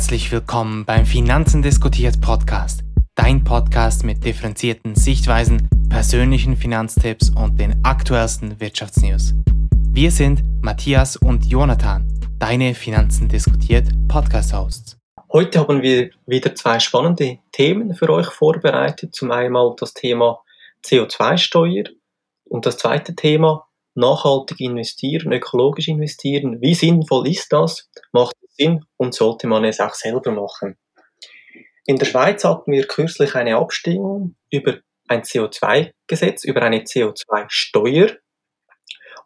Herzlich willkommen beim Finanzen diskutiert Podcast. Dein Podcast mit differenzierten Sichtweisen, persönlichen Finanztipps und den aktuellsten Wirtschaftsnews. Wir sind Matthias und Jonathan, deine Finanzen diskutiert Podcast-Hosts. Heute haben wir wieder zwei spannende Themen für euch vorbereitet. Zum einen das Thema CO2-Steuer und das zweite Thema nachhaltig investieren, ökologisch investieren. Wie sinnvoll ist das? Macht es Sinn und sollte man es auch selber machen? In der Schweiz hatten wir kürzlich eine Abstimmung über ein CO2-Gesetz, über eine CO2-Steuer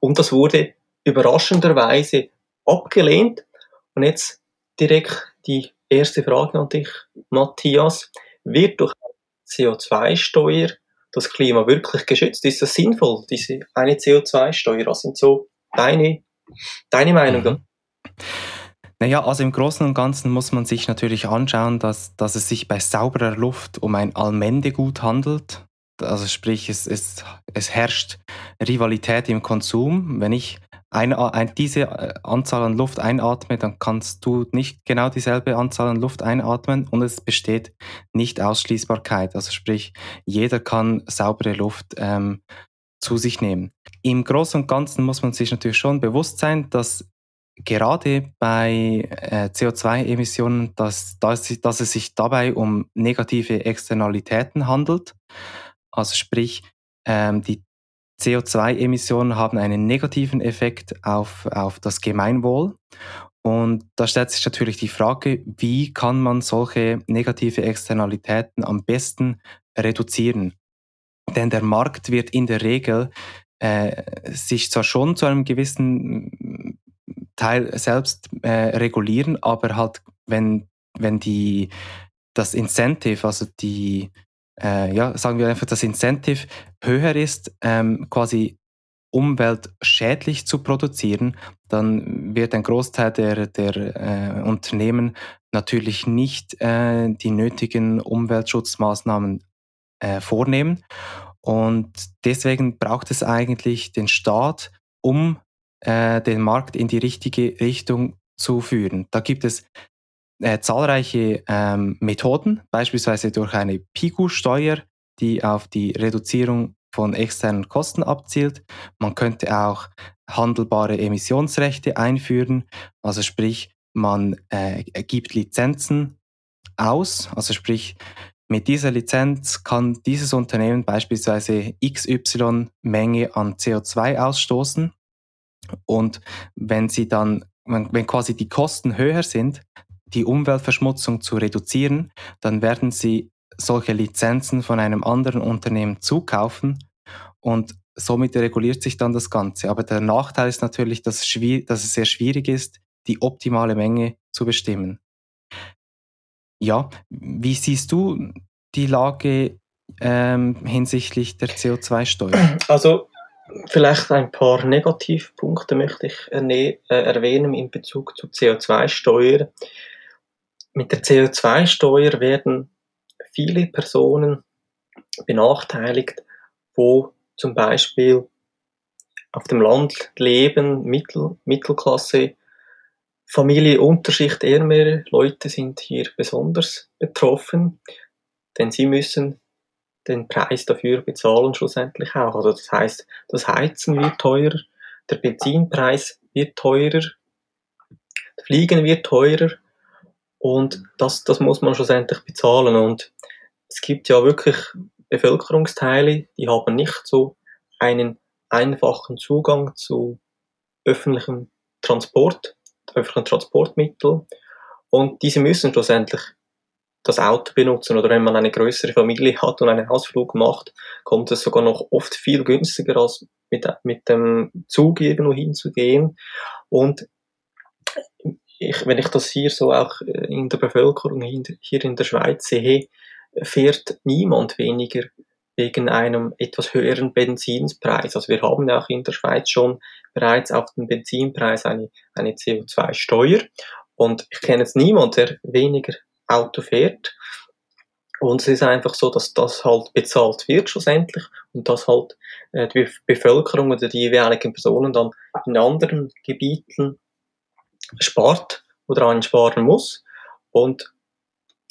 und das wurde überraschenderweise abgelehnt. Und jetzt direkt die erste Frage an dich, Matthias. Wird durch eine CO2-Steuer das Klima wirklich geschützt? Ist das sinnvoll, diese eine CO2-Steuer? Was sind so deine, deine Meinungen? Mhm. Naja, also im Großen und Ganzen muss man sich natürlich anschauen, dass, dass es sich bei sauberer Luft um ein Allmendegut handelt. Also sprich, es, es, es herrscht Rivalität im Konsum. Wenn ich eine, ein, diese äh, Anzahl an Luft einatme, dann kannst du nicht genau dieselbe Anzahl an Luft einatmen und es besteht nicht Ausschließbarkeit. Also sprich, jeder kann saubere Luft ähm, zu sich nehmen. Im Großen und Ganzen muss man sich natürlich schon bewusst sein, dass gerade bei äh, CO2-Emissionen, dass, dass, dass es sich dabei um negative Externalitäten handelt. Also sprich, ähm, die CO2-Emissionen haben einen negativen Effekt auf, auf das Gemeinwohl. Und da stellt sich natürlich die Frage, wie kann man solche negative Externalitäten am besten reduzieren? Denn der Markt wird in der Regel äh, sich zwar schon zu einem gewissen Teil selbst äh, regulieren, aber halt, wenn, wenn die, das Incentive, also die, äh, ja, sagen wir einfach, das Incentive höher ist, ähm, quasi umweltschädlich zu produzieren, dann wird ein Großteil der, der äh, Unternehmen natürlich nicht äh, die nötigen Umweltschutzmaßnahmen äh, vornehmen. Und deswegen braucht es eigentlich den Staat, um äh, den Markt in die richtige Richtung zu führen. Da gibt es äh, zahlreiche ähm, Methoden, beispielsweise durch eine PIGU-Steuer, die auf die Reduzierung von externen Kosten abzielt. Man könnte auch handelbare Emissionsrechte einführen, also sprich, man äh, gibt Lizenzen aus, also sprich, mit dieser Lizenz kann dieses Unternehmen beispielsweise XY Menge an CO2 ausstoßen. Und wenn sie dann, wenn, wenn quasi die Kosten höher sind, die Umweltverschmutzung zu reduzieren, dann werden sie solche Lizenzen von einem anderen Unternehmen zukaufen und somit reguliert sich dann das Ganze. Aber der Nachteil ist natürlich, dass, es sehr schwierig ist, die optimale Menge zu bestimmen. Ja, wie siehst du die Lage ähm, hinsichtlich der CO2-Steuer? Also vielleicht ein paar Negativpunkte möchte ich äh, erwähnen in Bezug zur CO2-Steuer. Mit der CO2-Steuer werden viele Personen benachteiligt, wo zum Beispiel auf dem Land leben, Mittel, Mittelklasse, Familie, Unterschicht, ärmere Leute sind hier besonders betroffen, denn sie müssen den Preis dafür bezahlen schlussendlich auch. Also das heißt, das Heizen wird teurer, der Benzinpreis wird teurer, Fliegen wird teurer und das, das muss man schlussendlich bezahlen. Und es gibt ja wirklich Bevölkerungsteile, die haben nicht so einen einfachen Zugang zu öffentlichem Transport, öffentlichen Transportmitteln. Und diese müssen schlussendlich das Auto benutzen oder wenn man eine größere Familie hat und einen Ausflug macht, kommt es sogar noch oft viel günstiger als mit, mit dem Zug irgendwo hinzugehen. Und ich, wenn ich das hier so auch äh, in der Bevölkerung hier in der Schweiz sehe, fährt niemand weniger wegen einem etwas höheren Benzinpreis. Also wir haben ja auch in der Schweiz schon bereits auf den Benzinpreis eine, eine CO2-Steuer. Und ich kenne jetzt niemand, der weniger Auto fährt. Und es ist einfach so, dass das halt bezahlt wird schlussendlich und dass halt äh, die Bevölkerung oder die jeweiligen Personen dann in anderen Gebieten spart oder einsparen muss. Und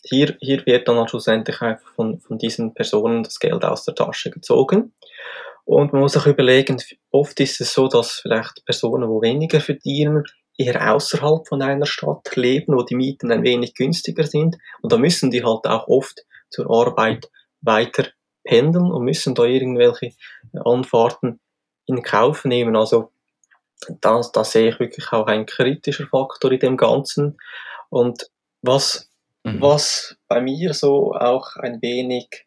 hier, hier wird dann schlussendlich einfach von, von diesen Personen das Geld aus der Tasche gezogen. Und man muss auch überlegen, oft ist es so, dass vielleicht Personen, wo weniger verdienen, eher außerhalb von einer Stadt leben, wo die Mieten ein wenig günstiger sind. Und da müssen die halt auch oft zur Arbeit weiter pendeln und müssen da irgendwelche Anfahrten in Kauf nehmen. Also das, das sehe ich wirklich auch ein kritischer Faktor in dem Ganzen. Und was, mhm. was bei mir so auch ein wenig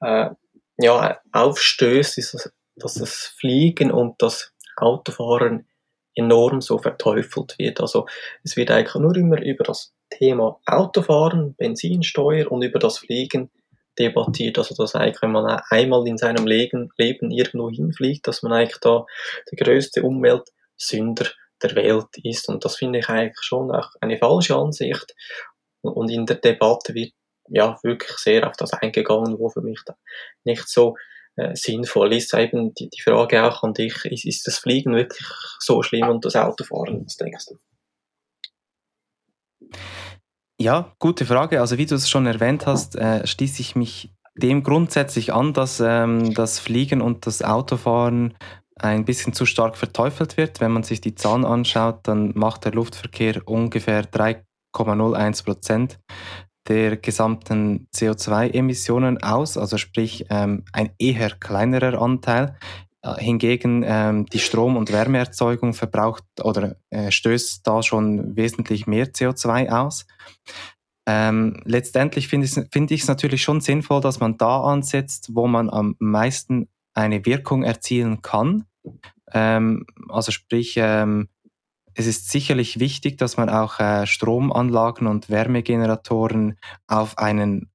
äh, ja, aufstößt, ist, dass das Fliegen und das Autofahren enorm so verteufelt wird. Also es wird eigentlich nur immer über das Thema Autofahren, Benzinsteuer und über das Fliegen debattiert. Also dass eigentlich, wenn man einmal in seinem Leben, Leben irgendwo hinfliegt, dass man eigentlich da der größte Umweltsünder der Welt ist. Und das finde ich eigentlich schon auch eine falsche Ansicht. Und in der Debatte wird ja wirklich sehr auf das eingegangen, wo für mich nicht so äh, sinnvoll ist. Eben die, die Frage auch an dich, ist, ist das Fliegen wirklich so schlimm und das Autofahren? Was denkst du? Ja, gute Frage. Also wie du es schon erwähnt hast, äh, schließe ich mich dem grundsätzlich an, dass ähm, das Fliegen und das Autofahren ein bisschen zu stark verteufelt wird. Wenn man sich die Zahlen anschaut, dann macht der Luftverkehr ungefähr 3,01 Prozent der gesamten CO2-Emissionen aus, also sprich ähm, ein eher kleinerer Anteil. Äh, hingegen ähm, die Strom- und Wärmeerzeugung verbraucht oder äh, stößt da schon wesentlich mehr CO2 aus. Ähm, letztendlich finde ich es find natürlich schon sinnvoll, dass man da ansetzt, wo man am meisten eine Wirkung erzielen kann. Ähm, also sprich, ähm, es ist sicherlich wichtig, dass man auch äh, Stromanlagen und Wärmegeneratoren auf einen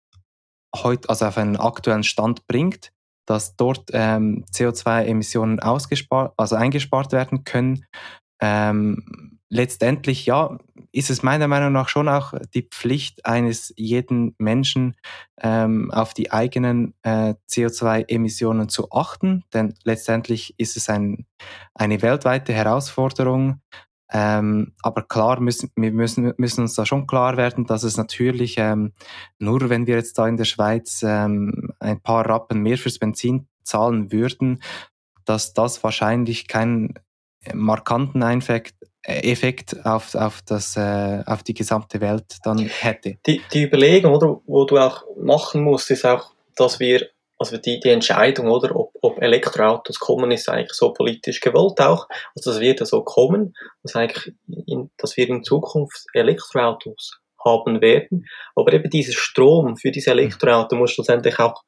heut, also auf einen aktuellen Stand bringt, dass dort ähm, CO2-Emissionen ausgespart, also eingespart werden können. Ähm, letztendlich ja, ist es meiner Meinung nach schon auch die Pflicht eines jeden Menschen, ähm, auf die eigenen äh, CO2-Emissionen zu achten, denn letztendlich ist es ein, eine weltweite Herausforderung, ähm, aber klar, müssen, wir müssen, müssen uns da schon klar werden, dass es natürlich ähm, nur, wenn wir jetzt da in der Schweiz ähm, ein paar Rappen mehr fürs Benzin zahlen würden, dass das wahrscheinlich keinen markanten Effekt, Effekt auf, auf, das, äh, auf die gesamte Welt dann hätte. Die, die Überlegung, oder, wo du auch machen musst, ist auch, dass wir also die, die Entscheidung, oder, ob, ob Elektroautos kommen, ist eigentlich so politisch gewollt auch. Also das wird ja so kommen, dass eigentlich, in, dass wir in Zukunft Elektroautos haben werden. Aber eben dieser Strom für diese Elektroautos muss schlussendlich auch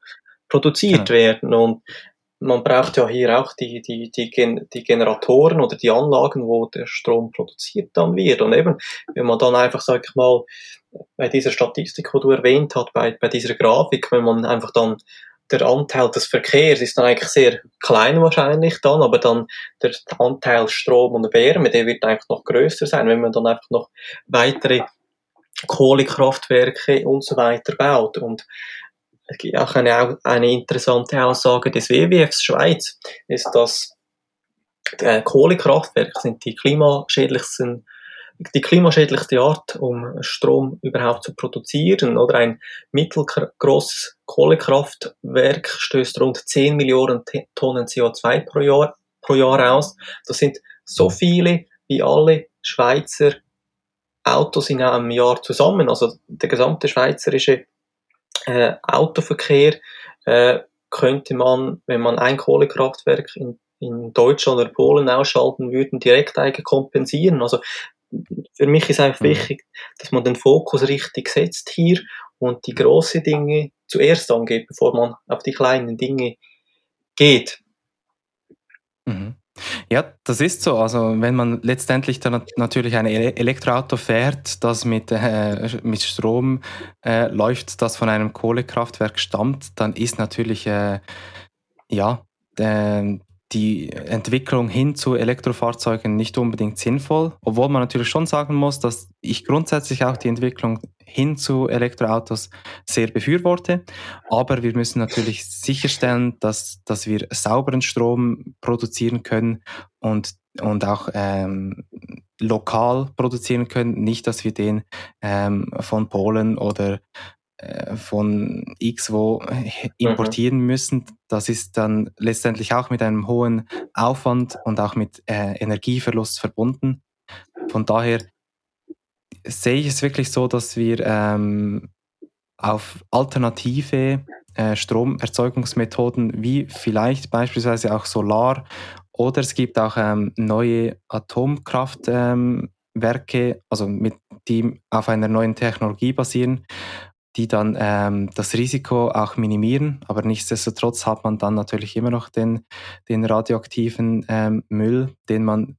produziert ja. werden und man braucht ja hier auch die, die, die, die Generatoren oder die Anlagen, wo der Strom produziert dann wird. Und eben, wenn man dann einfach, sag ich mal, bei dieser Statistik, wo du erwähnt hast, bei, bei dieser Grafik, wenn man einfach dann der Anteil des Verkehrs ist dann eigentlich sehr klein wahrscheinlich dann, aber dann der Anteil Strom und Wärme, der wird eigentlich noch größer sein, wenn man dann einfach noch weitere Kohlekraftwerke und so weiter baut. Und es gibt auch eine, eine interessante Aussage des WWFs Schweiz, ist, dass äh, Kohlekraftwerke sind die klimaschädlichsten die klimaschädlichste Art, um Strom überhaupt zu produzieren. Oder ein mittelgroßes Kohlekraftwerk stößt rund 10 Millionen Tonnen CO2 pro Jahr, pro Jahr aus. Das sind so viele wie alle Schweizer Autos in einem Jahr zusammen. Also der gesamte schweizerische äh, Autoverkehr äh, könnte man, wenn man ein Kohlekraftwerk in in Deutschland oder Polen ausschalten würden, direkt eigentlich kompensieren. Also für mich ist einfach mhm. wichtig, dass man den Fokus richtig setzt hier und die großen Dinge zuerst angeht, bevor man auf die kleinen Dinge geht. Mhm. Ja, das ist so. Also wenn man letztendlich dann natürlich ein Elektroauto fährt, das mit, äh, mit Strom äh, läuft, das von einem Kohlekraftwerk stammt, dann ist natürlich äh, ja die Entwicklung hin zu Elektrofahrzeugen nicht unbedingt sinnvoll, obwohl man natürlich schon sagen muss, dass ich grundsätzlich auch die Entwicklung hin zu Elektroautos sehr befürworte. Aber wir müssen natürlich sicherstellen, dass, dass wir sauberen Strom produzieren können und, und auch ähm, lokal produzieren können, nicht, dass wir den ähm, von Polen oder von X wo importieren mhm. müssen. Das ist dann letztendlich auch mit einem hohen Aufwand und auch mit äh, Energieverlust verbunden. Von daher sehe ich es wirklich so, dass wir ähm, auf alternative äh, Stromerzeugungsmethoden wie vielleicht beispielsweise auch Solar oder es gibt auch ähm, neue Atomkraftwerke, ähm, also mit, die auf einer neuen Technologie basieren, die dann ähm, das Risiko auch minimieren. Aber nichtsdestotrotz hat man dann natürlich immer noch den, den radioaktiven ähm, Müll, den man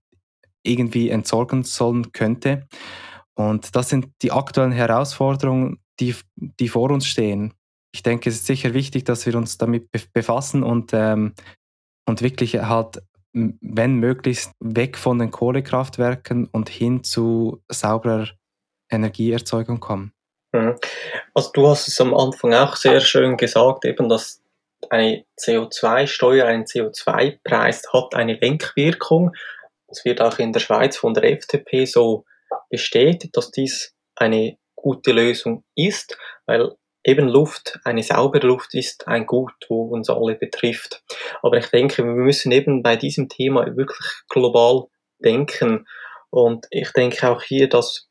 irgendwie entsorgen sollen könnte. Und das sind die aktuellen Herausforderungen, die, die vor uns stehen. Ich denke, es ist sicher wichtig, dass wir uns damit befassen und, ähm, und wirklich halt, wenn möglichst, weg von den Kohlekraftwerken und hin zu sauberer Energieerzeugung kommen. Mhm. Also du hast es am Anfang auch sehr schön gesagt, eben, dass eine CO2-Steuer, ein CO2-Preis hat eine Lenkwirkung. Es wird auch in der Schweiz von der FDP so bestätigt, dass dies eine gute Lösung ist, weil eben Luft, eine saubere Luft ist ein Gut, wo uns alle betrifft. Aber ich denke, wir müssen eben bei diesem Thema wirklich global denken. Und ich denke auch hier, dass,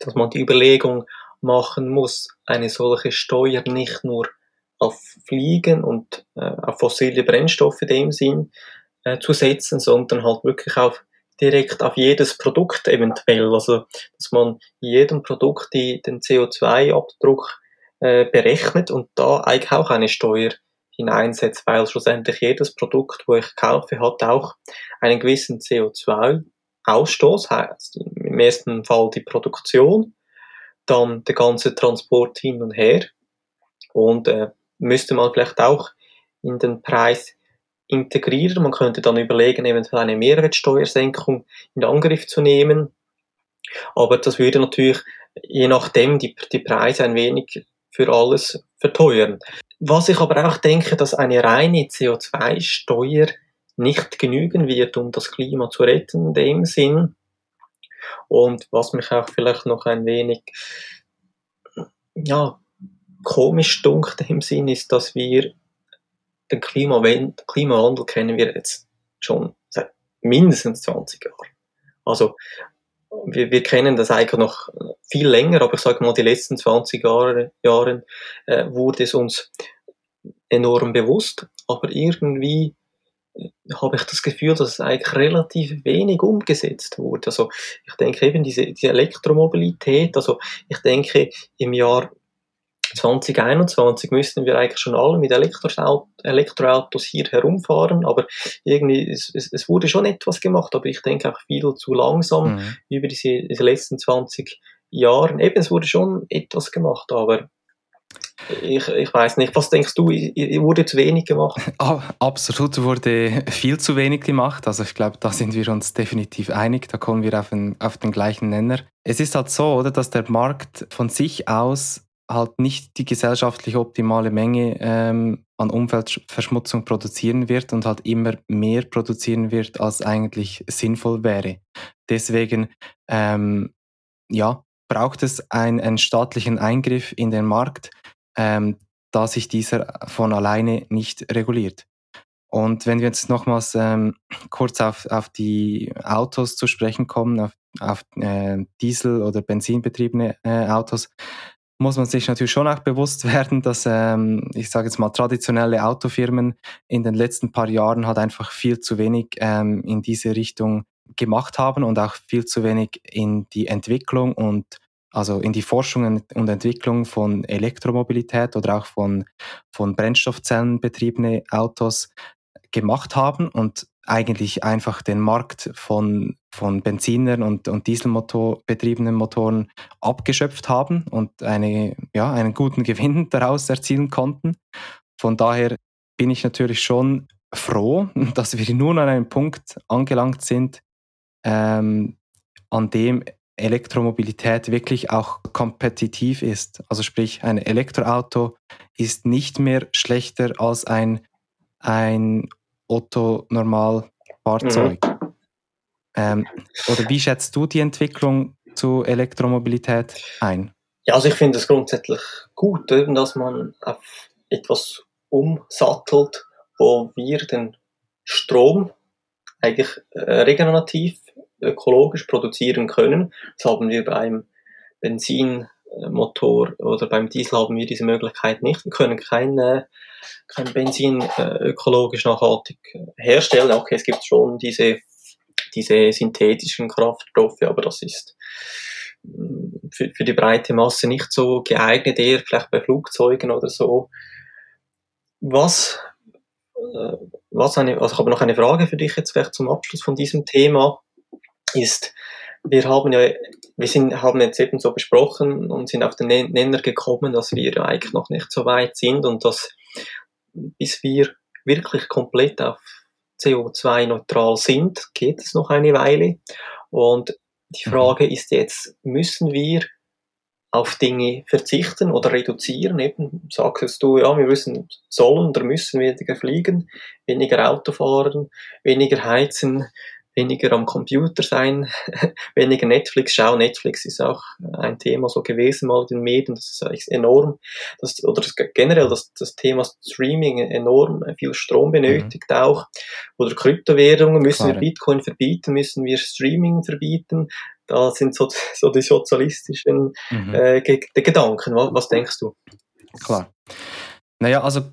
dass man die Überlegung machen muss, eine solche Steuer nicht nur auf Fliegen und äh, auf fossile Brennstoffe in dem Sinn äh, zu setzen, sondern halt wirklich auf direkt auf jedes Produkt eventuell. Also, dass man jedem Produkt die, den CO2-Abdruck äh, berechnet und da eigentlich auch eine Steuer hineinsetzt, weil schlussendlich jedes Produkt, wo ich kaufe, hat auch einen gewissen CO2-Ausstoß, heißt im ersten Fall die Produktion, dann der ganze Transport hin und her und äh, müsste man vielleicht auch in den Preis integrieren. Man könnte dann überlegen, eventuell eine Mehrwertsteuersenkung in Angriff zu nehmen. Aber das würde natürlich je nachdem die, die Preise ein wenig für alles verteuern. Was ich aber auch denke, dass eine reine CO2-Steuer nicht genügen wird, um das Klima zu retten in dem Sinn. Und was mich auch vielleicht noch ein wenig ja, komisch dunkelt im Sinn ist, dass wir den Klimawandel, kennen wir jetzt schon seit mindestens 20 Jahren. Also wir, wir kennen das eigentlich noch viel länger, aber ich sage mal, die letzten 20 Jahre, Jahren äh, wurde es uns enorm bewusst, aber irgendwie habe ich das Gefühl, dass es eigentlich relativ wenig umgesetzt wurde. Also ich denke eben diese, diese Elektromobilität, also ich denke im Jahr 2021 müssten wir eigentlich schon alle mit Elektroautos hier herumfahren, aber irgendwie, es, es, wurde schon etwas gemacht, aber ich denke auch viel zu langsam mhm. über diese, diese letzten 20 Jahre. Eben, es wurde schon etwas gemacht, aber ich, ich weiß nicht, was denkst du, wurde zu wenig gemacht? Absolut wurde viel zu wenig gemacht. Also ich glaube, da sind wir uns definitiv einig, da kommen wir auf den, auf den gleichen Nenner. Es ist halt so, oder, dass der Markt von sich aus halt nicht die gesellschaftlich optimale Menge ähm, an Umweltverschmutzung produzieren wird und halt immer mehr produzieren wird, als eigentlich sinnvoll wäre. Deswegen ähm, ja, braucht es ein, einen staatlichen Eingriff in den Markt, ähm, da sich dieser von alleine nicht reguliert. Und wenn wir jetzt nochmals ähm, kurz auf, auf die Autos zu sprechen kommen, auf, auf äh, Diesel- oder Benzinbetriebene äh, Autos, muss man sich natürlich schon auch bewusst werden, dass, ähm, ich sage jetzt mal, traditionelle Autofirmen in den letzten paar Jahren halt einfach viel zu wenig ähm, in diese Richtung gemacht haben und auch viel zu wenig in die Entwicklung und also in die Forschung und Entwicklung von Elektromobilität oder auch von, von Brennstoffzellenbetriebene Autos gemacht haben und eigentlich einfach den Markt von, von Benzinern und, und Dieselmotor-betriebenen Motoren abgeschöpft haben und eine, ja, einen guten Gewinn daraus erzielen konnten. Von daher bin ich natürlich schon froh, dass wir nun an einem Punkt angelangt sind, ähm, an dem Elektromobilität wirklich auch kompetitiv ist. Also sprich, ein Elektroauto ist nicht mehr schlechter als ein, ein Otto-Normalfahrzeug. Mhm. Ähm, oder wie schätzt du die Entwicklung zu Elektromobilität ein? Ja, also ich finde es grundsätzlich gut, dass man auf etwas umsattelt, wo wir den Strom eigentlich äh, regenerativ, ökologisch produzieren können. Das haben wir beim Benzinmotor oder beim Diesel haben wir diese Möglichkeit nicht. Wir können kein, äh, kein Benzin äh, ökologisch nachhaltig herstellen. Okay, es gibt schon diese, diese synthetischen Kraftstoffe, aber das ist mm, für, für die breite Masse nicht so geeignet, eher vielleicht bei Flugzeugen oder so. Was äh, was eine, also ich habe noch eine Frage für dich jetzt vielleicht zum Abschluss von diesem Thema, ist, wir haben ja, wir sind, haben jetzt eben so besprochen und sind auf den Nenner gekommen, dass wir eigentlich noch nicht so weit sind und dass bis wir wirklich komplett auf CO2-neutral sind, geht es noch eine Weile. Und die mhm. Frage ist jetzt, müssen wir auf Dinge verzichten oder reduzieren. Eben sagst du, ja, wir müssen, sollen oder müssen weniger fliegen, weniger Auto fahren, weniger heizen, weniger am Computer sein, weniger Netflix schauen. Netflix ist auch ein Thema so gewesen mal in den Medien, das ist enorm, das, oder das, generell das, das Thema Streaming enorm viel Strom benötigt mhm. auch, oder Kryptowährungen, müssen Klar. wir Bitcoin verbieten, müssen wir Streaming verbieten, da sind so, so die sozialistischen mhm. äh, Gedanken. Was, was denkst du? Klar. Naja, also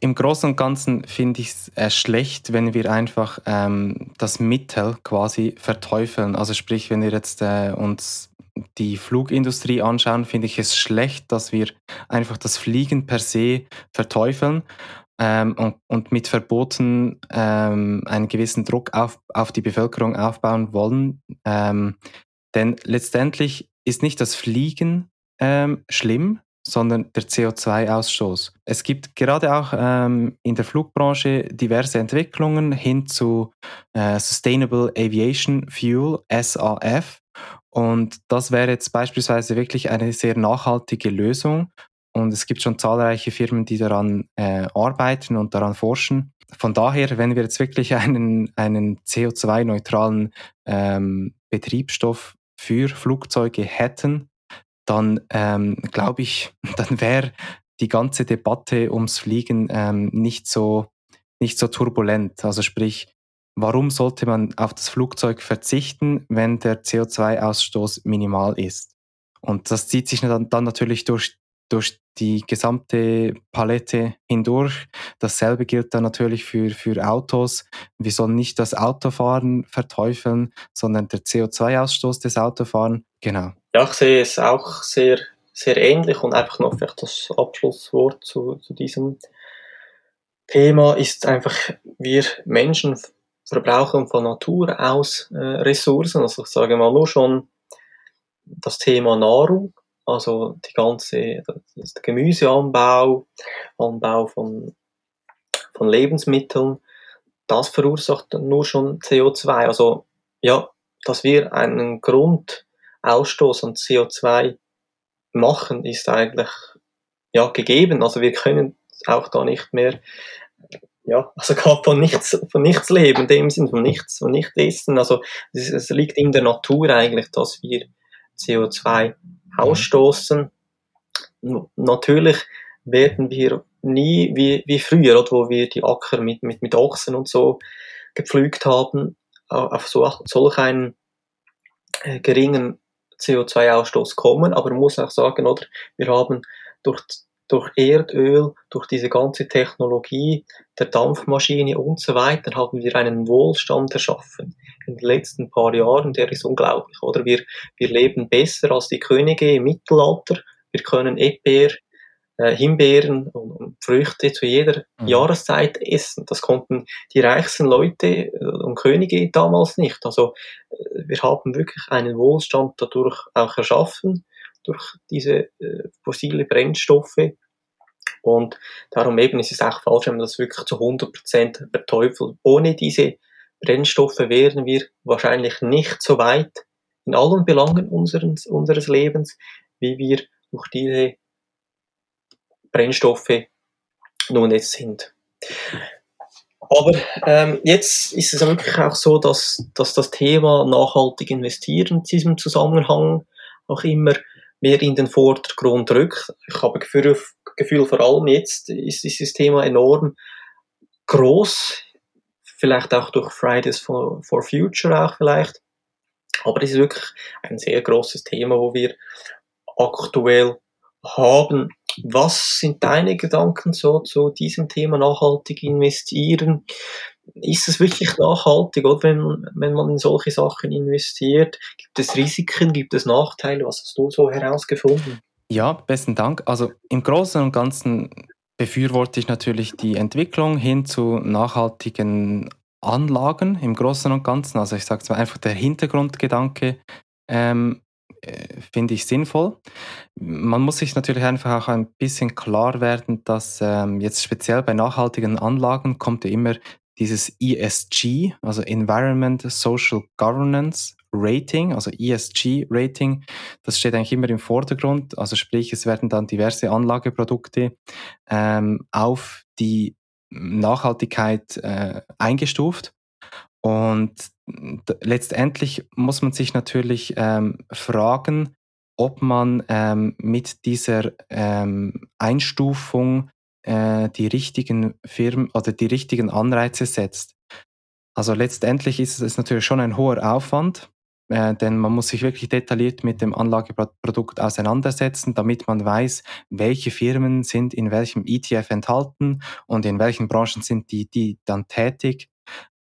im Großen und Ganzen finde ich es äh, schlecht, wenn wir einfach ähm, das Mittel quasi verteufeln. Also sprich, wenn wir jetzt äh, uns die Flugindustrie anschauen, finde ich es schlecht, dass wir einfach das Fliegen per se verteufeln ähm, und, und, mit Verboten ähm, einen gewissen Druck auf, auf die Bevölkerung aufbauen wollen. Ähm, denn letztendlich ist nicht das Fliegen ähm, schlimm, sondern der CO2-Ausstoß. Es gibt gerade auch ähm, in der Flugbranche diverse Entwicklungen hin zu äh, Sustainable Aviation Fuel, SAF. Und das wäre jetzt beispielsweise wirklich eine sehr nachhaltige Lösung. Und es gibt schon zahlreiche Firmen, die daran äh, arbeiten und daran forschen. Von daher, wenn wir jetzt wirklich einen, einen CO2-neutralen ähm, Betriebsstoff für Flugzeuge hätten, dann ähm, glaube ich, dann wäre die ganze Debatte ums Fliegen ähm, nicht, so, nicht so turbulent. Also sprich, warum sollte man auf das Flugzeug verzichten, wenn der CO2-Ausstoß minimal ist? Und das zieht sich dann, dann natürlich durch, durch die gesamte Palette hindurch. Dasselbe gilt dann natürlich für, für Autos. Wir sollen nicht das Autofahren verteufeln, sondern der CO2-Ausstoß des Autofahren. Genau. Ja, ich sehe es auch sehr, sehr ähnlich und einfach noch vielleicht das Abschlusswort zu, zu diesem Thema ist einfach, wir Menschen verbrauchen von Natur aus äh, Ressourcen. Also ich sage mal nur schon das Thema Nahrung, also die ganze das Gemüseanbau, Anbau von, von Lebensmitteln, das verursacht nur schon CO2. Also ja, dass wir einen Grund Ausstoß an CO2 machen, ist eigentlich ja, gegeben. Also wir können auch da nicht mehr, ja, also gar von nichts, von nichts leben, in dem Sinn, von nichts, von nichts essen. Also es, es liegt in der Natur eigentlich, dass wir CO2 ausstoßen. Natürlich werden wir nie wie, wie früher, wo wir die Acker mit, mit, mit Ochsen und so gepflügt haben, auf so, solch einen äh, geringen CO2-Ausstoß kommen, aber man muss auch sagen, oder, wir haben durch, durch Erdöl, durch diese ganze Technologie der Dampfmaschine und so weiter, haben wir einen Wohlstand erschaffen. In den letzten paar Jahren, der ist unglaublich, oder? Wir, wir leben besser als die Könige im Mittelalter. Wir können äh, Himbeeren und, Früchte zu jeder mhm. Jahreszeit essen. Das konnten die reichsten Leute äh, und Könige damals nicht. Also äh, wir haben wirklich einen Wohlstand dadurch auch erschaffen, durch diese äh, fossile Brennstoffe. Und darum eben ist es auch falsch, wenn man das wirklich zu 100% verteufelt. Ohne diese Brennstoffe wären wir wahrscheinlich nicht so weit in allen Belangen unseres, unseres Lebens, wie wir durch diese Brennstoffe nun jetzt sind. Aber ähm, jetzt ist es wirklich auch so, dass, dass das Thema nachhaltig investieren in diesem Zusammenhang auch immer mehr in den Vordergrund rückt. Ich habe Gefühl, Gefühl vor allem jetzt ist dieses Thema enorm groß, vielleicht auch durch Fridays for, for Future auch vielleicht. Aber es ist wirklich ein sehr großes Thema, wo wir aktuell haben. Was sind deine Gedanken so zu diesem Thema nachhaltig investieren? Ist es wirklich nachhaltig, oder wenn, wenn man in solche Sachen investiert? Gibt es Risiken, gibt es Nachteile? Was hast du so herausgefunden? Ja, besten Dank. Also im Großen und Ganzen befürworte ich natürlich die Entwicklung hin zu nachhaltigen Anlagen im Großen und Ganzen. Also ich sage es mal einfach der Hintergrundgedanke ähm, äh, finde ich sinnvoll. Man muss sich natürlich einfach auch ein bisschen klar werden, dass ähm, jetzt speziell bei nachhaltigen Anlagen kommt ja immer dieses ESG, also Environment Social Governance Rating, also ESG Rating, das steht eigentlich immer im Vordergrund. Also sprich, es werden dann diverse Anlageprodukte ähm, auf die Nachhaltigkeit äh, eingestuft. Und letztendlich muss man sich natürlich ähm, fragen, ob man ähm, mit dieser ähm, Einstufung äh, die richtigen Firmen oder die richtigen Anreize setzt. Also letztendlich ist es natürlich schon ein hoher Aufwand, äh, denn man muss sich wirklich detailliert mit dem Anlageprodukt auseinandersetzen, damit man weiß, welche Firmen sind in welchem ETF enthalten und in welchen Branchen sind die, die dann tätig.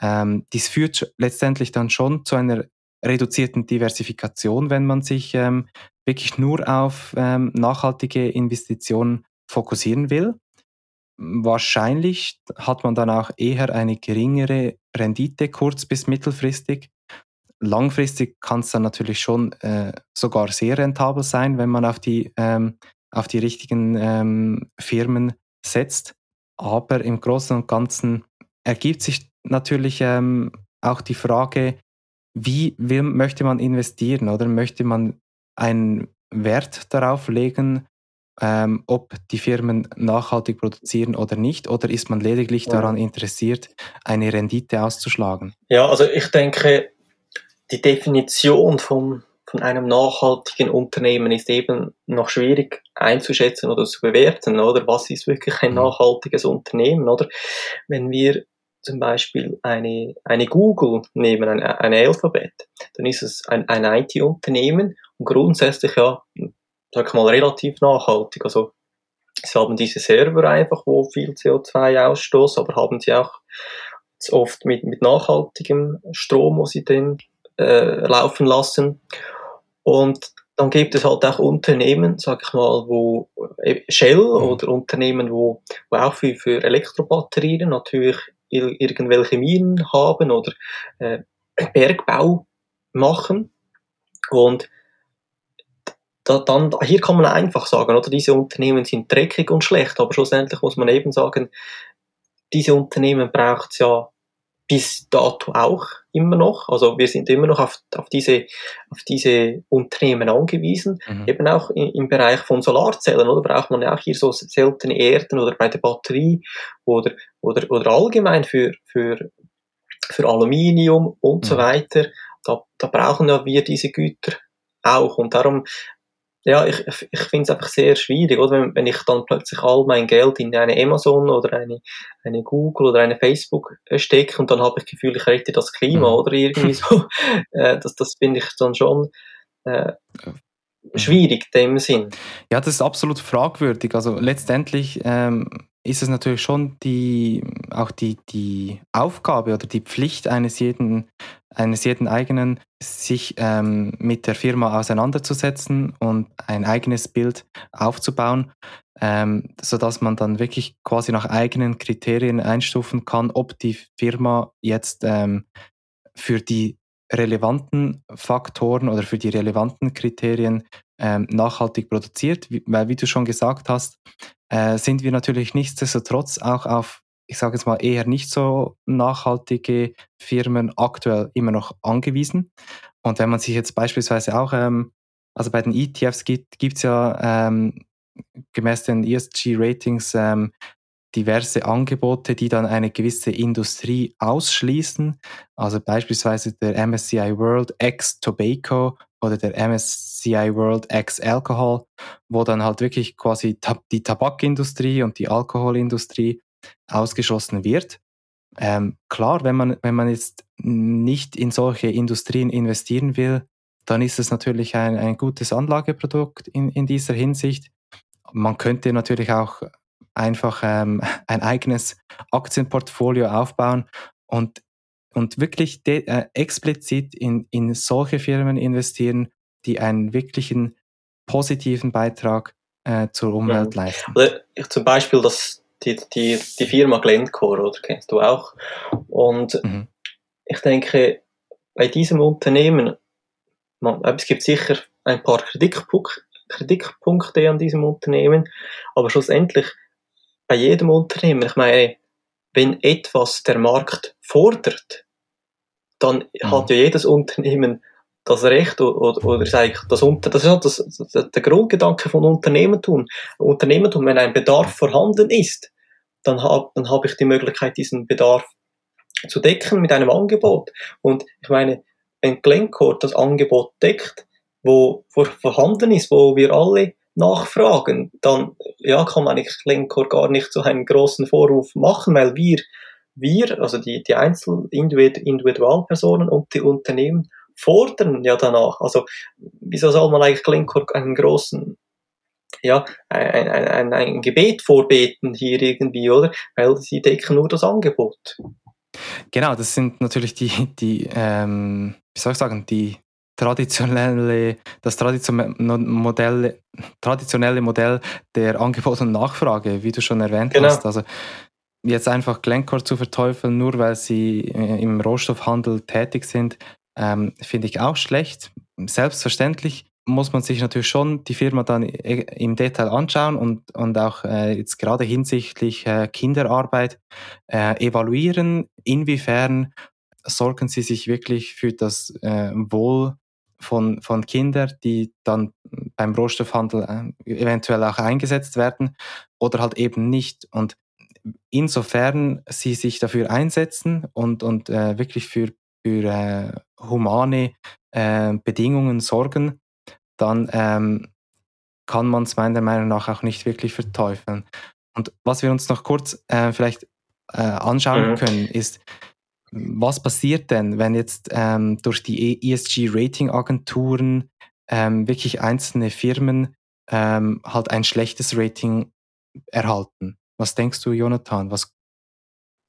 Ähm, dies führt letztendlich dann schon zu einer reduzierten Diversifikation, wenn man sich ähm, wirklich nur auf ähm, nachhaltige Investitionen fokussieren will. Wahrscheinlich hat man dann auch eher eine geringere Rendite kurz- bis mittelfristig. Langfristig kann es dann natürlich schon äh, sogar sehr rentabel sein, wenn man auf die, ähm, auf die richtigen ähm, Firmen setzt. Aber im Großen und Ganzen ergibt sich natürlich ähm, auch die Frage, wie will, möchte man investieren oder möchte man einen Wert darauf legen, ähm, ob die Firmen nachhaltig produzieren oder nicht, oder ist man lediglich daran interessiert, eine Rendite auszuschlagen? Ja, also ich denke, die Definition von, von einem nachhaltigen Unternehmen ist eben noch schwierig einzuschätzen oder zu bewerten, oder? Was ist wirklich ein mhm. nachhaltiges Unternehmen, oder? Wenn wir zum Beispiel eine, eine Google nehmen, eine, eine Alphabet, dann ist es ein, ein IT-Unternehmen und grundsätzlich ja, sag mal, relativ nachhaltig. Also sie haben diese Server einfach, wo viel CO2 ausstoßen, aber haben sie auch oft mit, mit nachhaltigem Strom, wo sie den äh, laufen lassen. Und dann gibt es halt auch Unternehmen, sag ich mal, wo äh, Shell mhm. oder Unternehmen, wo, wo auch für, für Elektrobatterien natürlich irgendwelche Minen haben oder äh, Bergbau machen. Und da, dann, hier kann man einfach sagen, oder diese Unternehmen sind dreckig und schlecht, aber schlussendlich muss man eben sagen, diese Unternehmen braucht es ja bis dato auch immer noch. Also wir sind immer noch auf, auf, diese, auf diese Unternehmen angewiesen. Mhm. Eben auch im, im Bereich von Solarzellen, oder braucht man ja auch hier so seltene Erden oder bei der Batterie oder, oder, oder allgemein für, für, für Aluminium und mhm. so weiter. Da, da brauchen ja wir diese Güter auch. Und darum ja, ich, ich finde es einfach sehr schwierig, oder? Wenn, wenn ich dann plötzlich all mein Geld in eine Amazon oder eine, eine Google oder eine Facebook stecke und dann habe ich das Gefühl, ich rette das Klima, mhm. oder irgendwie so. Äh, das das finde ich dann schon äh, schwierig in dem Sinn. Ja, das ist absolut fragwürdig. Also letztendlich ähm, ist es natürlich schon die, auch die, die Aufgabe oder die Pflicht eines jeden, eines jeden eigenen, sich ähm, mit der Firma auseinanderzusetzen und ein eigenes Bild aufzubauen, ähm, sodass man dann wirklich quasi nach eigenen Kriterien einstufen kann, ob die Firma jetzt ähm, für die relevanten Faktoren oder für die relevanten Kriterien ähm, nachhaltig produziert, weil wie du schon gesagt hast, äh, sind wir natürlich nichtsdestotrotz auch auf, ich sage jetzt mal, eher nicht so nachhaltige Firmen aktuell immer noch angewiesen. Und wenn man sich jetzt beispielsweise auch, ähm, also bei den ETFs gibt es ja ähm, gemäß den ESG-Ratings ähm, diverse Angebote, die dann eine gewisse Industrie ausschließen. Also beispielsweise der MSCI World X Tobacco oder der MSCI World X Alcohol, wo dann halt wirklich quasi die Tabakindustrie und die Alkoholindustrie ausgeschlossen wird. Ähm, klar, wenn man, wenn man jetzt nicht in solche Industrien investieren will, dann ist es natürlich ein, ein gutes Anlageprodukt in, in dieser Hinsicht. Man könnte natürlich auch einfach ähm, ein eigenes Aktienportfolio aufbauen und, und wirklich de, äh, explizit in, in solche Firmen investieren, die einen wirklichen positiven Beitrag äh, zur Umwelt ja. leisten. Oder ich, zum Beispiel das, die, die, die Firma Glencore, oder kennst du auch? Und mhm. ich denke, bei diesem Unternehmen, man, es gibt sicher ein paar Kritikpunkte, Kritikpunkte an diesem Unternehmen, aber schlussendlich bei jedem Unternehmen, ich meine, wenn etwas der Markt fordert, dann mhm. hat ja jedes Unternehmen das Recht oder, oder das, das ist das, das, der Grundgedanke von Unternehmertum. Unternehmertum, wenn ein Bedarf vorhanden ist, dann habe dann hab ich die Möglichkeit, diesen Bedarf zu decken mit einem Angebot. Und ich meine, wenn Glencore das Angebot deckt, wo vorhanden ist, wo wir alle nachfragen, dann ja, kann man eigentlich Glencore gar nicht so einen großen Vorwurf machen, weil wir, wir also die, die Einzel Individualpersonen und die Unternehmen fordern ja danach. Also wieso soll man eigentlich Glencore einen großen ja, ein, ein, ein, ein Gebet vorbeten hier irgendwie, oder? Weil sie decken nur das Angebot. Genau, das sind natürlich die, die ähm, wie soll ich sagen, die traditionelle, das traditionelle Modell, traditionelle Modell der Angebot und Nachfrage, wie du schon erwähnt genau. hast. Also jetzt einfach Glencore zu verteufeln, nur weil sie äh, im Rohstoffhandel tätig sind, ähm, finde ich auch schlecht. Selbstverständlich muss man sich natürlich schon die Firma dann im Detail anschauen und, und auch äh, jetzt gerade hinsichtlich äh, Kinderarbeit äh, evaluieren, inwiefern sorgen sie sich wirklich für das äh, Wohl von, von Kindern, die dann beim Rohstoffhandel äh, eventuell auch eingesetzt werden oder halt eben nicht. Und insofern sie sich dafür einsetzen und, und äh, wirklich für, für humane äh, Bedingungen sorgen, dann ähm, kann man es meiner Meinung nach auch nicht wirklich verteufeln. Und was wir uns noch kurz äh, vielleicht äh, anschauen mhm. können, ist, was passiert denn, wenn jetzt ähm, durch die ESG-Rating-Agenturen ähm, wirklich einzelne Firmen ähm, halt ein schlechtes Rating erhalten? Was denkst du, Jonathan? Was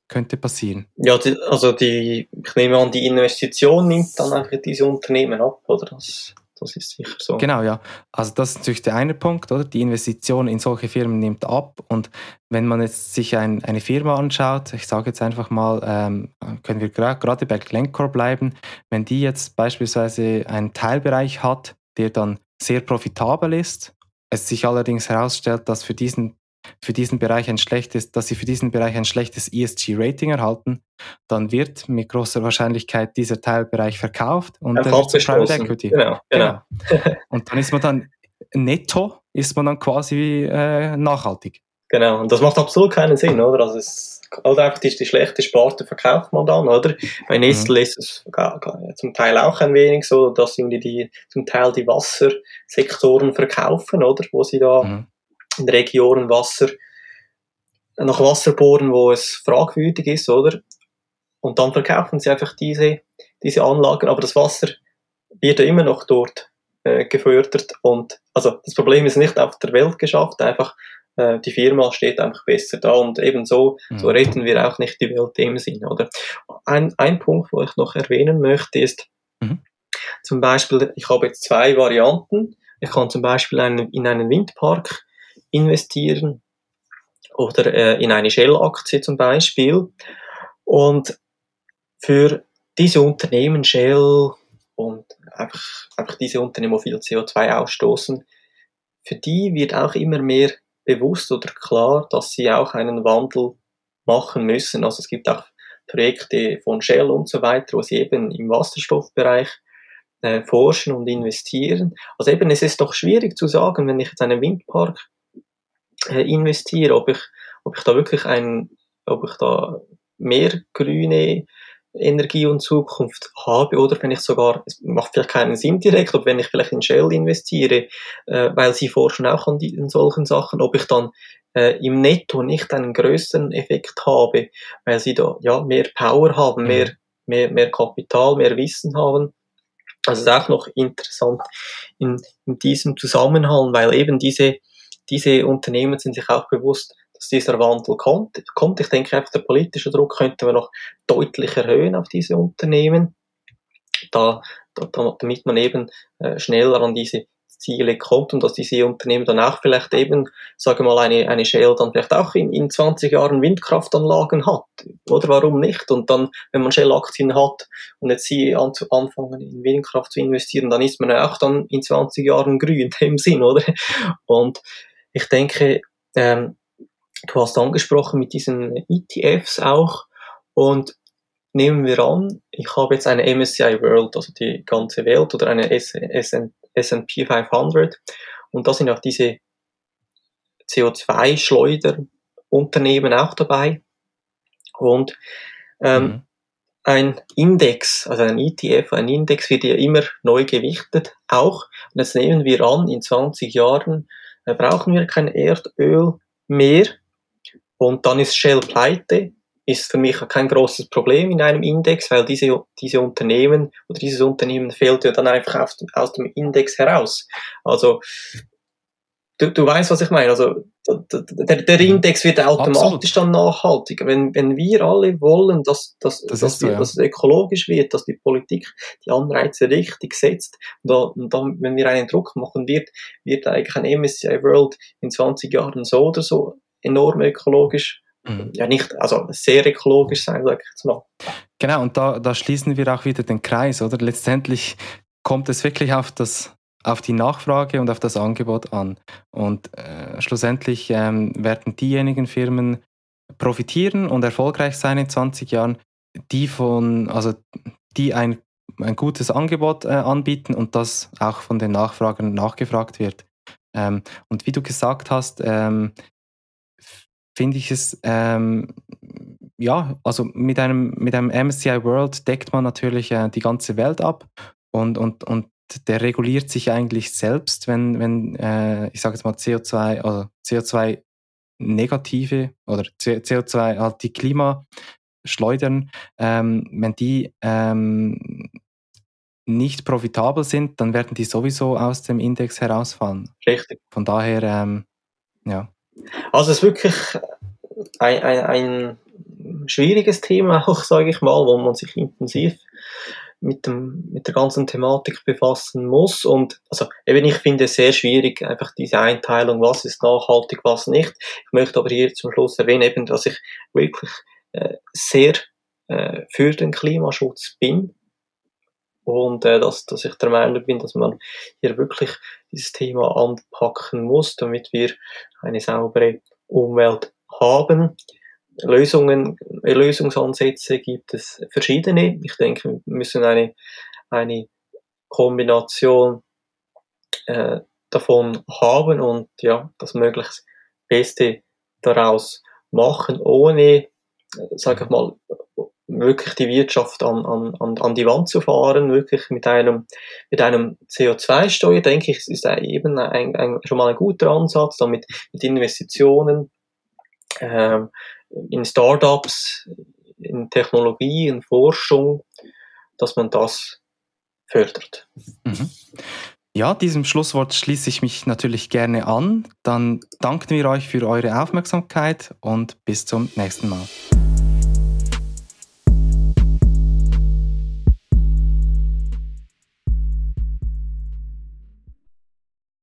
könnte passieren? Ja, die, also die, ich nehme an, die Investition nimmt dann einfach diese Unternehmen ab, oder? Das das ist sicher so. Genau, ja. Also das ist natürlich der eine Punkt, oder? Die Investition in solche Firmen nimmt ab. Und wenn man jetzt sich ein, eine Firma anschaut, ich sage jetzt einfach mal, ähm, können wir gerade bei Glencore bleiben, wenn die jetzt beispielsweise einen Teilbereich hat, der dann sehr profitabel ist, es sich allerdings herausstellt, dass für diesen für diesen Bereich ein schlechtes, dass sie für diesen Bereich ein schlechtes ESG-Rating erhalten, dann wird mit großer Wahrscheinlichkeit dieser Teilbereich verkauft und dann wird Private Equity. Genau, genau. genau. und dann ist man dann netto, ist man dann quasi äh, nachhaltig. Genau, und das macht absolut keinen Sinn, oder? Also es also einfach die, die schlechte Sparte verkauft man dann, oder? Bei Nestle mhm. ist es zum Teil auch ein wenig so, dass sie die, zum Teil die Wassersektoren verkaufen, oder? Wo sie da mhm in Regionen Wasser, nach Wasser bohren, wo es fragwürdig ist, oder? Und dann verkaufen sie einfach diese, diese Anlagen, aber das Wasser wird ja immer noch dort äh, gefördert und also das Problem ist nicht auf der Welt geschafft, einfach äh, die Firma steht einfach besser da und ebenso mhm. so retten wir auch nicht die Welt im Sinn, oder? Ein, ein Punkt, wo ich noch erwähnen möchte, ist mhm. zum Beispiel, ich habe jetzt zwei Varianten. Ich kann zum Beispiel einen, in einen Windpark investieren oder äh, in eine Shell-Aktie zum Beispiel. Und für diese Unternehmen, Shell und einfach, einfach diese Unternehmen, die viel CO2 ausstoßen, für die wird auch immer mehr bewusst oder klar, dass sie auch einen Wandel machen müssen. Also es gibt auch Projekte von Shell und so weiter, wo sie eben im Wasserstoffbereich äh, forschen und investieren. Also eben, es ist doch schwierig zu sagen, wenn ich jetzt einen Windpark investiere, ob ich, ob ich da wirklich ein, ob ich da mehr grüne Energie und Zukunft habe oder wenn ich sogar, es macht vielleicht keinen Sinn direkt, ob wenn ich vielleicht in Shell investiere, äh, weil sie forschen auch an, die, an solchen Sachen, ob ich dann äh, im Netto nicht einen größeren Effekt habe, weil sie da ja mehr Power haben, mhm. mehr, mehr, mehr Kapital, mehr Wissen haben. Also ist auch noch interessant in, in diesem Zusammenhang, weil eben diese, diese Unternehmen sind sich auch bewusst, dass dieser Wandel kommt. kommt. Ich denke einfach, der politische Druck könnte man noch deutlich erhöhen auf diese Unternehmen, da, da, damit man eben äh, schneller an diese Ziele kommt und dass diese Unternehmen dann auch vielleicht eben, sage mal, eine, eine Shell dann vielleicht auch in, in 20 Jahren Windkraftanlagen hat. Oder warum nicht? Und dann, wenn man Shell-Aktien hat und jetzt sie an, anfangen in Windkraft zu investieren, dann ist man auch dann in 20 Jahren grün in dem Sinn, oder? Und ich denke, ähm, du hast angesprochen mit diesen ETFs auch. Und nehmen wir an, ich habe jetzt eine MSCI World, also die ganze Welt oder eine S&P 500 und da sind auch diese CO2-Schleuderunternehmen auch dabei. Und ähm, mhm. ein Index, also ein ETF, ein Index wird ja immer neu gewichtet auch. Und jetzt nehmen wir an, in 20 Jahren äh, brauchen wir kein Erdöl mehr und dann ist Shell pleite, ist für mich kein großes Problem in einem Index, weil diese, diese Unternehmen oder dieses Unternehmen fällt ja dann einfach aus dem, aus dem Index heraus. Also, du, du weißt, was ich meine. Also, der, der mhm. Index wird automatisch Absolut. dann nachhaltiger. Wenn, wenn wir alle wollen, dass, dass, das dass, so, ja. dass es ökologisch wird, dass die Politik die Anreize richtig setzt, und, da, und dann, wenn wir einen Druck machen, wird, wird eigentlich ein MSCI World in 20 Jahren so oder so enorm ökologisch. Mhm. Ja, nicht, also sehr ökologisch sein, sag ich jetzt mal. Genau, und da, da schließen wir auch wieder den Kreis, oder? Letztendlich kommt es wirklich auf das auf die Nachfrage und auf das Angebot an. Und äh, schlussendlich ähm, werden diejenigen Firmen profitieren und erfolgreich sein in 20 Jahren, die von, also die ein, ein gutes Angebot äh, anbieten und das auch von den Nachfragern nachgefragt wird. Ähm, und wie du gesagt hast, ähm, finde ich es, ähm, ja, also mit einem, mit einem MSCI World deckt man natürlich äh, die ganze Welt ab und, und, und der reguliert sich eigentlich selbst, wenn, wenn äh, ich sage jetzt mal CO2, also CO2 negative oder CO2, halt die Klimaschleudern, ähm, wenn die ähm, nicht profitabel sind, dann werden die sowieso aus dem Index herausfallen. Richtig. Von daher, ähm, ja. Also es ist wirklich ein, ein, ein schwieriges Thema auch, sage ich mal, wo man sich intensiv mit, dem, mit der ganzen Thematik befassen muss. Und also eben, ich finde es sehr schwierig, einfach diese Einteilung, was ist nachhaltig, was nicht. Ich möchte aber hier zum Schluss erwähnen, eben, dass ich wirklich äh, sehr äh, für den Klimaschutz bin und äh, dass, dass ich der Meinung bin, dass man hier wirklich dieses Thema anpacken muss, damit wir eine saubere Umwelt haben. Lösungen, Lösungsansätze gibt es verschiedene. Ich denke, wir müssen eine, eine Kombination äh, davon haben und ja, das möglichst Beste daraus machen, ohne, äh, sage ich mal, wirklich die Wirtschaft an, an, an die Wand zu fahren, wirklich mit einem, mit einem CO2-Steuer, denke ich, ist eben ein, ein, schon mal ein guter Ansatz, dann mit, mit Investitionen ähm, in Startups, in Technologie, in Forschung, dass man das fördert. Mhm. Ja, diesem Schlusswort schließe ich mich natürlich gerne an. Dann danken wir euch für eure Aufmerksamkeit und bis zum nächsten Mal.